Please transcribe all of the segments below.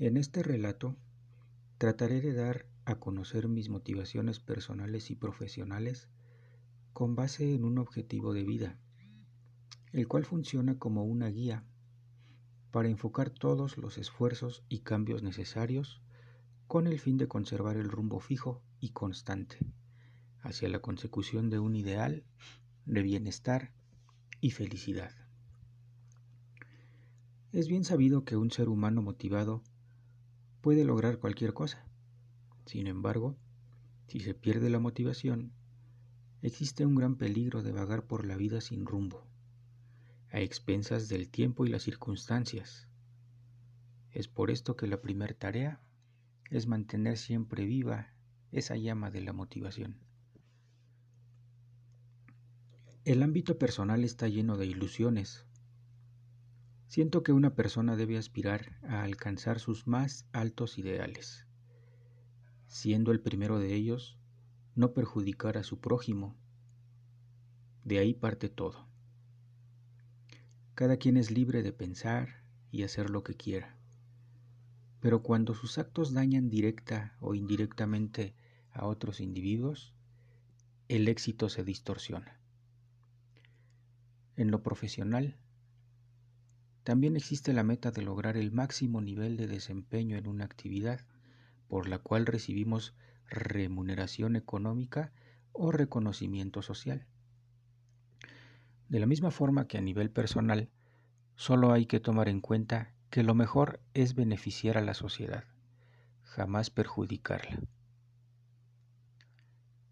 En este relato trataré de dar a conocer mis motivaciones personales y profesionales con base en un objetivo de vida, el cual funciona como una guía para enfocar todos los esfuerzos y cambios necesarios con el fin de conservar el rumbo fijo y constante hacia la consecución de un ideal de bienestar y felicidad. Es bien sabido que un ser humano motivado puede lograr cualquier cosa. Sin embargo, si se pierde la motivación, existe un gran peligro de vagar por la vida sin rumbo, a expensas del tiempo y las circunstancias. Es por esto que la primera tarea es mantener siempre viva esa llama de la motivación. El ámbito personal está lleno de ilusiones, Siento que una persona debe aspirar a alcanzar sus más altos ideales, siendo el primero de ellos no perjudicar a su prójimo. De ahí parte todo. Cada quien es libre de pensar y hacer lo que quiera, pero cuando sus actos dañan directa o indirectamente a otros individuos, el éxito se distorsiona. En lo profesional, también existe la meta de lograr el máximo nivel de desempeño en una actividad por la cual recibimos remuneración económica o reconocimiento social. De la misma forma que a nivel personal, solo hay que tomar en cuenta que lo mejor es beneficiar a la sociedad, jamás perjudicarla.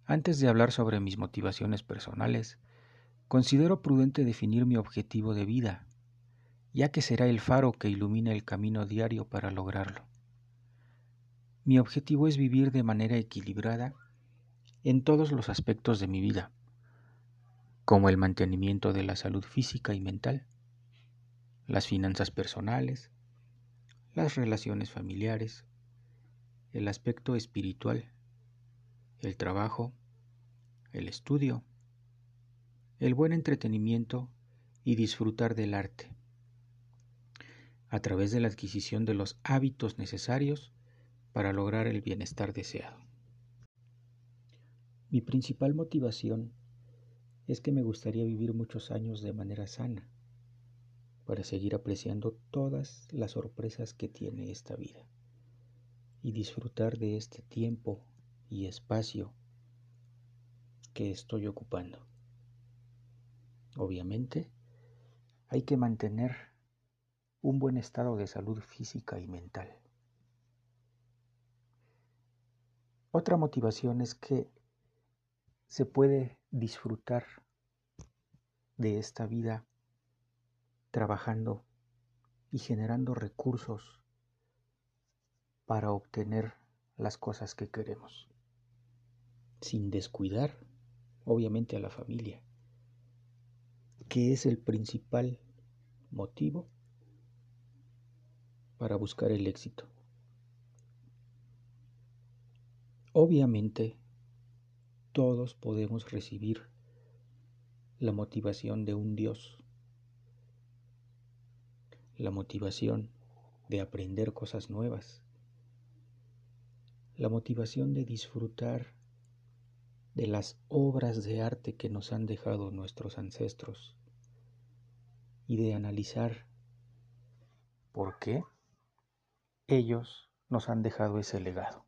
Antes de hablar sobre mis motivaciones personales, considero prudente definir mi objetivo de vida ya que será el faro que ilumina el camino diario para lograrlo. Mi objetivo es vivir de manera equilibrada en todos los aspectos de mi vida, como el mantenimiento de la salud física y mental, las finanzas personales, las relaciones familiares, el aspecto espiritual, el trabajo, el estudio, el buen entretenimiento y disfrutar del arte a través de la adquisición de los hábitos necesarios para lograr el bienestar deseado. Mi principal motivación es que me gustaría vivir muchos años de manera sana, para seguir apreciando todas las sorpresas que tiene esta vida y disfrutar de este tiempo y espacio que estoy ocupando. Obviamente, hay que mantener un buen estado de salud física y mental. Otra motivación es que se puede disfrutar de esta vida trabajando y generando recursos para obtener las cosas que queremos, sin descuidar obviamente a la familia, que es el principal motivo para buscar el éxito. Obviamente, todos podemos recibir la motivación de un Dios, la motivación de aprender cosas nuevas, la motivación de disfrutar de las obras de arte que nos han dejado nuestros ancestros y de analizar por qué ellos nos han dejado ese legado.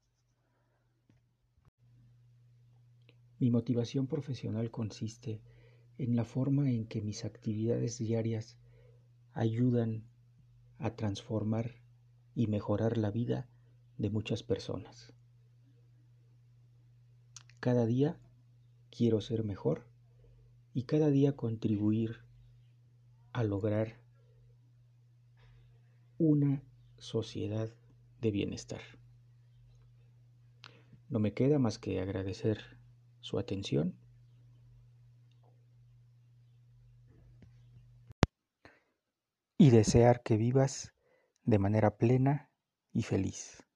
Mi motivación profesional consiste en la forma en que mis actividades diarias ayudan a transformar y mejorar la vida de muchas personas. Cada día quiero ser mejor y cada día contribuir a lograr una sociedad de bienestar. No me queda más que agradecer su atención y desear que vivas de manera plena y feliz.